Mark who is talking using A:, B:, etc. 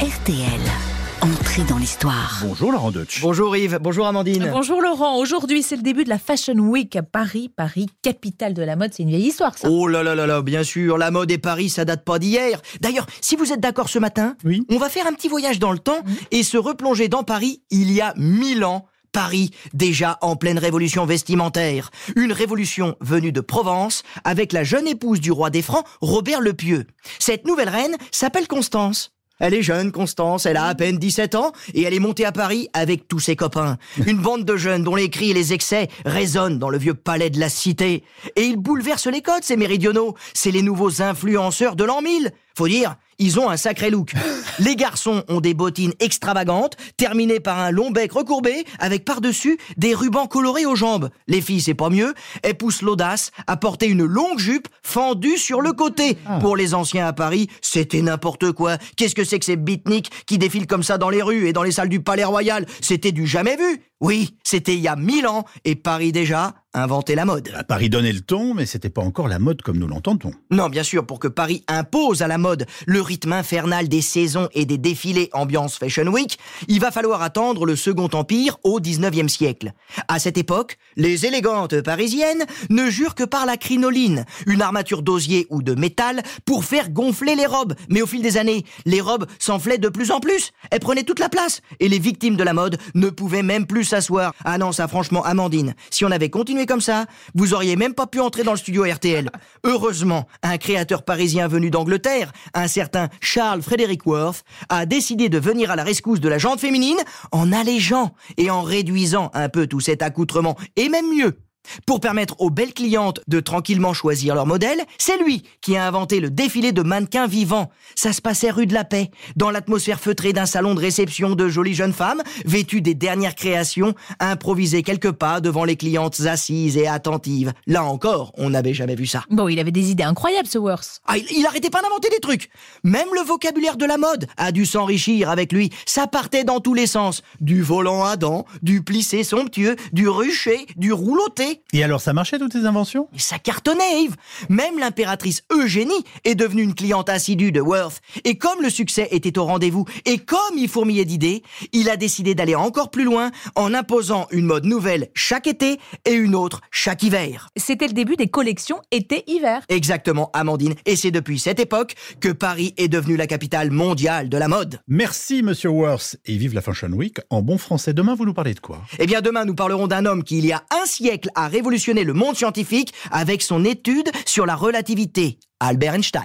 A: RTL. Entrée dans l'histoire.
B: Bonjour Laurent Deutsch.
C: Bonjour Yves, bonjour Amandine.
D: Bonjour Laurent, aujourd'hui c'est le début de la Fashion Week à Paris. Paris, capitale de la mode, c'est une vieille histoire ça.
C: Oh là là là là, bien sûr, la mode et Paris, ça date pas d'hier. D'ailleurs, si vous êtes d'accord ce matin,
B: Oui.
C: on va faire un petit voyage dans le temps et se replonger dans Paris il y a mille ans. Paris, déjà en pleine révolution vestimentaire. Une révolution venue de Provence avec la jeune épouse du roi des Francs, Robert le Pieux. Cette nouvelle reine s'appelle Constance. Elle est jeune, Constance, elle a à peine 17 ans et elle est montée à Paris avec tous ses copains. Une bande de jeunes dont les cris et les excès résonnent dans le vieux palais de la cité. Et ils bouleversent les codes, ces méridionaux. C'est les nouveaux influenceurs de l'an 1000. Faut dire, ils ont un sacré look. Les garçons ont des bottines extravagantes, terminées par un long bec recourbé, avec par-dessus des rubans colorés aux jambes. Les filles, c'est pas mieux, elles poussent l'audace à porter une longue jupe fendue sur le côté. Pour les anciens à Paris, c'était n'importe quoi. Qu'est-ce que c'est que ces beatniks qui défilent comme ça dans les rues et dans les salles du Palais Royal? C'était du jamais vu. Oui, c'était il y a mille ans, et Paris déjà inventait la mode.
B: À Paris donnait le ton, mais c'était pas encore la mode comme nous l'entendons.
C: Non, bien sûr, pour que Paris impose à la mode le rythme infernal des saisons et des défilés ambiance Fashion Week, il va falloir attendre le Second Empire au 19e siècle. À cette époque, les élégantes parisiennes ne jurent que par la crinoline, une armature d'osier ou de métal pour faire gonfler les robes. Mais au fil des années, les robes s'enflaient de plus en plus. Elles prenaient toute la place et les victimes de la mode ne pouvaient même plus s'asseoir. Ah non, ça franchement, Amandine, si on avait continué comme ça, vous auriez même pas pu entrer dans le studio RTL. Heureusement, un créateur parisien venu d'Angleterre, un certain Charles Frederick Worth, a décidé de venir à la rescousse de la jante féminine en allégeant et en réduisant un peu tout cet accoutrement, et même mieux. Pour permettre aux belles clientes de tranquillement choisir leur modèle, c'est lui qui a inventé le défilé de mannequins vivants. Ça se passait rue de la Paix, dans l'atmosphère feutrée d'un salon de réception de jolies jeunes femmes, vêtues des dernières créations, improvisées quelques pas devant les clientes assises et attentives. Là encore, on n'avait jamais vu ça.
D: Bon, il avait des idées incroyables ce Worth.
C: Ah, il, il arrêtait pas d'inventer des trucs. Même le vocabulaire de la mode a dû s'enrichir avec lui. Ça partait dans tous les sens. Du volant à dents, du plissé somptueux, du ruché, du rouloté.
B: Et alors, ça marchait toutes ces inventions?
C: Et ça cartonnait, Yves. Même l'impératrice Eugénie est devenue une cliente assidue de Worth. Et comme le succès était au rendez-vous, et comme il fourmillait d'idées, il a décidé d'aller encore plus loin en imposant une mode nouvelle chaque été et une autre chaque hiver.
D: C'était le début des collections été-hiver.
C: Exactement, Amandine. Et c'est depuis cette époque que Paris est devenu la capitale mondiale de la mode.
B: Merci Monsieur Worth et vive la Fashion Week. En bon français, demain vous nous parlez de quoi?
C: Eh bien, demain, nous parlerons d'un homme qui, il y a un siècle, a révolutionné le monde scientifique avec son étude sur la relativité, Albert Einstein.